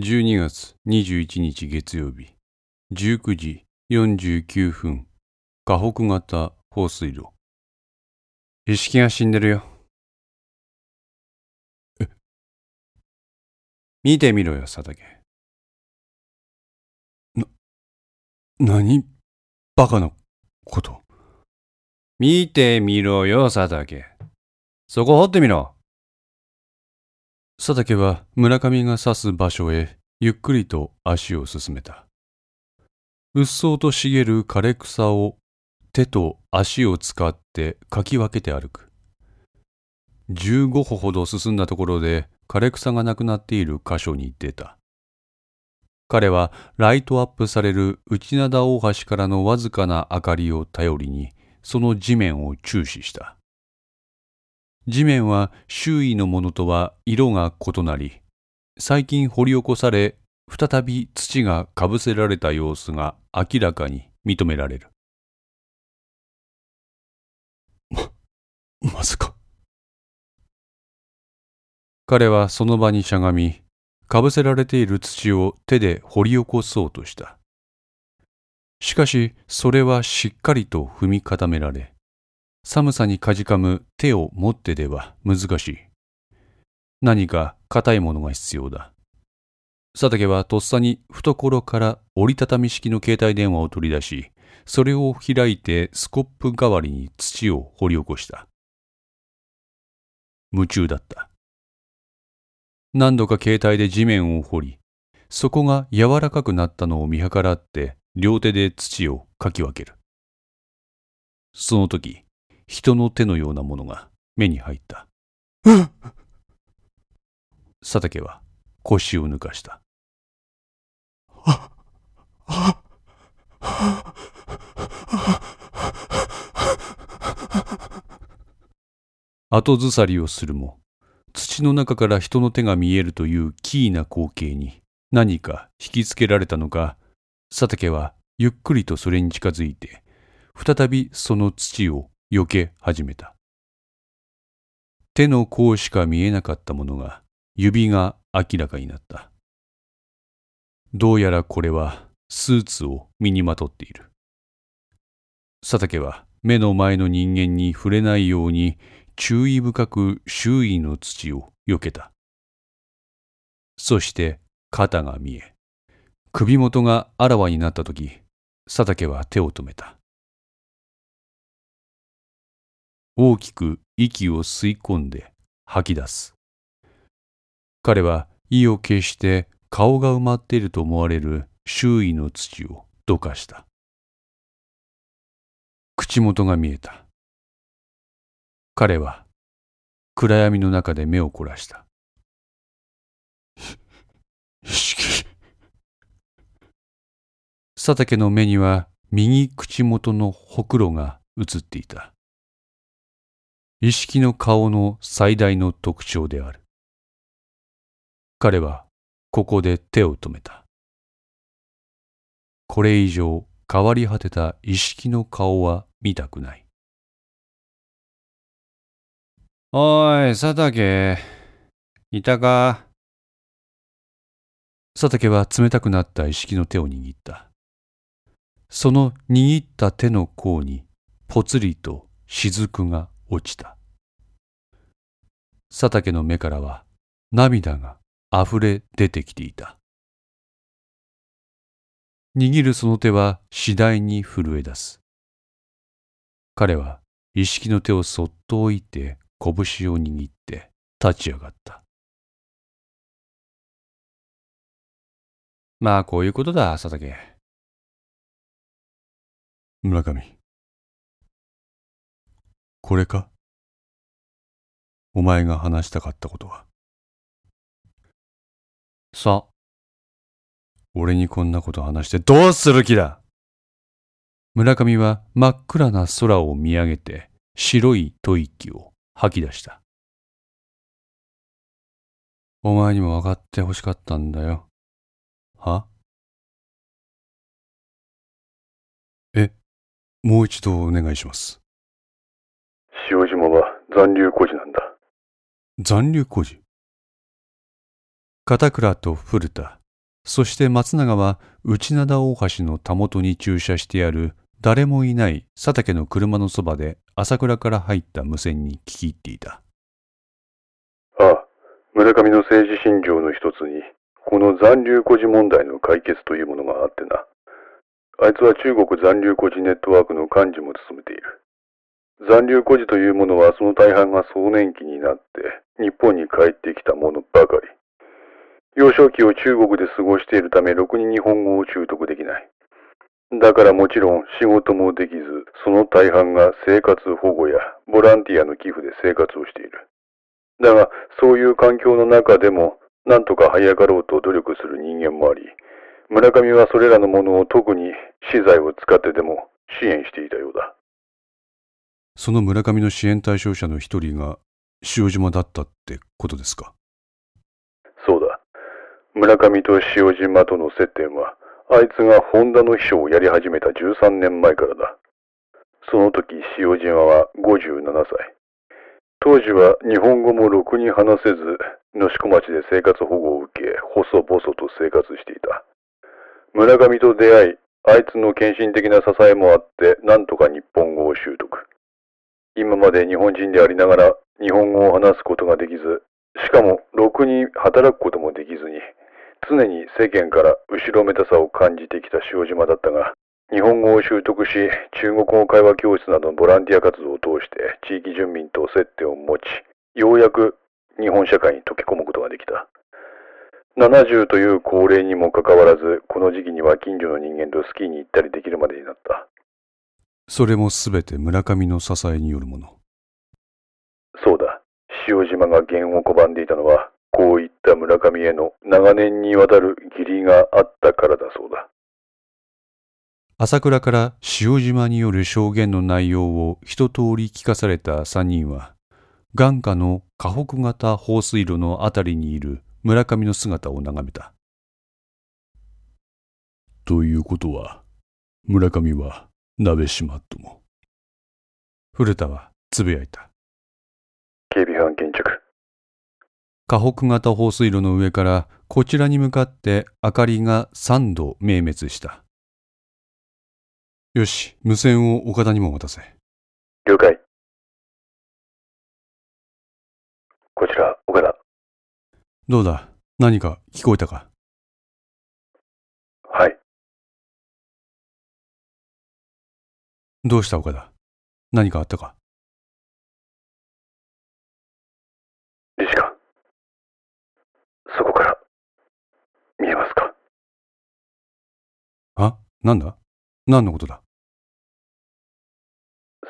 12月21日月曜日。19時49分。河北型放水路。意識が死んでるよ。え？見てみろよ佐竹。な何？バカなこと。見てみろよ佐竹。そこ掘ってみろ。佐竹は村上が指す場所へゆっくりと足を進めた。うっそうと茂る枯れ草を手と足を使ってかき分けて歩く。15歩ほど進んだところで枯れ草がなくなっている箇所に出た。彼はライトアップされる内灘大橋からのわずかな明かりを頼りにその地面を注視した。地面は周囲のものとは色が異なり、最近掘り起こされ、再び土がかぶせられた様子が明らかに認められる。ま、まさか。彼はその場にしゃがみ、かぶせられている土を手で掘り起こそうとした。しかし、それはしっかりと踏み固められ、寒さにかじかむ手を持ってでは難しい。何か硬いものが必要だ。佐竹はとっさに懐から折りたたみ式の携帯電話を取り出し、それを開いてスコップ代わりに土を掘り起こした。夢中だった。何度か携帯で地面を掘り、そこが柔らかくなったのを見計らって両手で土をかき分ける。その時、人の手のようなものが目に入った。佐竹は腰を抜かした。後ずさりをするも、土の中から人の手が見えるという奇異な光景に何か引きつけられたのか、佐竹はゆっくりとそれに近づいて、再びその土を避け始めた。手の甲しか見えなかったものが指が明らかになった。どうやらこれはスーツを身にまとっている。佐竹は目の前の人間に触れないように注意深く周囲の土を避けた。そして肩が見え、首元があらわになった時、佐竹は手を止めた。大きく息を吸い込んで吐き出す。彼は意を決して顔が埋まっていると思われる周囲の土をどかした。口元が見えた。彼は暗闇の中で目を凝らした。佐竹の目には右口元のほくろが映っていた。意識の顔の最大の特徴である。彼はここで手を止めた。これ以上変わり果てた意識の顔は見たくない。おい、佐竹。いたか？佐竹は冷たくなった意識の手を握った。その握った手の甲にぽつりと雫が落ちた。佐竹の目からは涙が溢れ出てきていた。握るその手は次第に震え出す。彼は意識の手をそっと置いて拳を握って立ち上がった。まあこういうことだ、佐竹。村上。これか？お前が話したかったことは？さあ。俺にこんなこと話してどうする気だ？村上は真っ暗な空を見上げて白い吐息を吐き出した。お前にも分かってほしかったんだよ。は？え、もう一度お願いします。塩島は残留孤児なんだ。残留孤児片倉と古田、そして松永は内灘大橋のたもとに駐車してある誰もいない佐竹の車のそばで朝倉から入った無線に聞き入っていた。ああ、村上の政治信条の一つに、この残留孤児問題の解決というものがあってな。あいつは中国残留孤児ネットワークの幹事も務めている。残留孤児というものはその大半が壮年期になって日本に帰ってきたものばかり。幼少期を中国で過ごしているためろくに日本語を習得できない。だからもちろん仕事もできず、その大半が生活保護やボランティアの寄付で生活をしている。だが、そういう環境の中でも、なんとか這い上がろうと努力する人間もあり、村上はそれらのものを特に資材を使ってでも支援していたようだ。その村上の支援対象者の一人が塩島だったってことですか？そうだ。村上と塩島との接点は、あいつがホンダの秘書をやり始めた13年前からだ。その時、塩島は57歳。当時は日本語もろくに話せず、野子町で生活保護を受け、細々と生活していた。村上と出会い、あいつの献身的な支えもあって、なんとか日本語を習。今まで日本人でありながら日本語を話すことができず、しかもろくに働くこともできずに、常に世間から後ろめたさを感じてきた塩島だったが、日本語を習得し、中国語会話教室などのボランティア活動を通して地域住民と接点を持ち、ようやく日本社会に溶け込むことができた。70という高齢にもかかわらず、この時期には近所の人間とスキーに行ったりできるまでになった。それもすべて村上の支えによるもの。そうだ。塩島が弦を拒んでいたのは、こういった村上への長年にわたる義理があったからだそうだ。朝倉から塩島による証言の内容を一通り聞かされた三人は、眼下の河北型放水路のあたりにいる村上の姿を眺めた。ということは、村上は鍋島とも。古田はつぶやいた。警備班現着。河北型放水路の上からこちらに向かって明かりが三度明滅した。よし、無線を岡田にも渡せ。了解。こちら、岡田。どうだ？何か聞こえたか？どうした岡田？何かあったか？理事官。そこから、見えますか？あ？なんだ？何のことだ？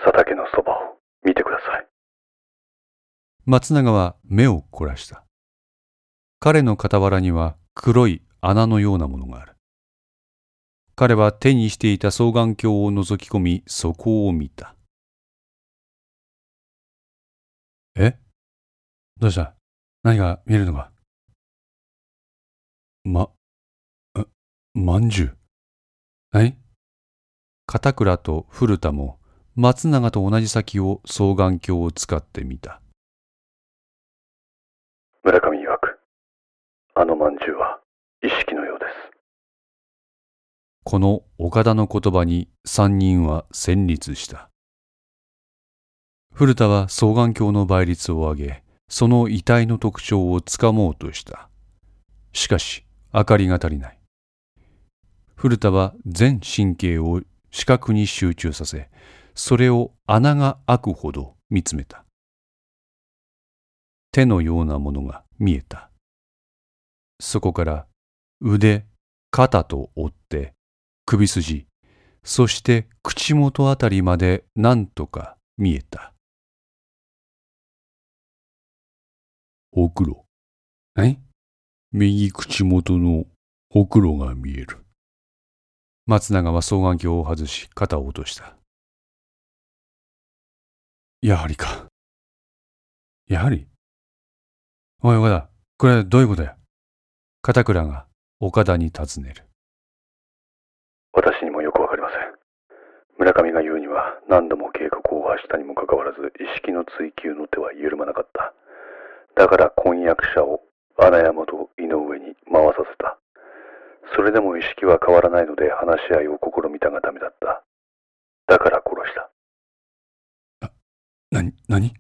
佐竹のそばを見てください。松永は目を凝らした。彼の傍らには黒い穴のようなものがある。彼は手にしていた双眼鏡を覗き込み、そこを見た。え？どうした？何が見えるのか？ま、まんじゅう？何？片倉と古田も松永と同じ先を双眼鏡を使ってみた。村上曰く、あの饅頭は意識のようです。この岡田の言葉に三人は戦慄した。古田は双眼鏡の倍率を上げ、その遺体の特徴をつかもうとした。しかし、明かりが足りない。古田は全神経を視覚に集中させ、それを穴が開くほど見つめた。手のようなものが見えた。そこから腕、肩と追って首筋、そして口元あたりまでなんとか見えた。ほくろ。え？右口元のほくろが見える。松永は双眼鏡を外し肩を落とした。やはりか。やはり？おい岡田、これどういうことや？片倉が岡田に尋ねる。私にもよくわかりません。村上が言うには何度も計画を発したにもかかわらず意識の追求の手は緩まなかった。だから婚約者を穴山と井上に回させた。それでも意識は変わらないので話し合いを試みたがダメだった。だから殺した。な、なに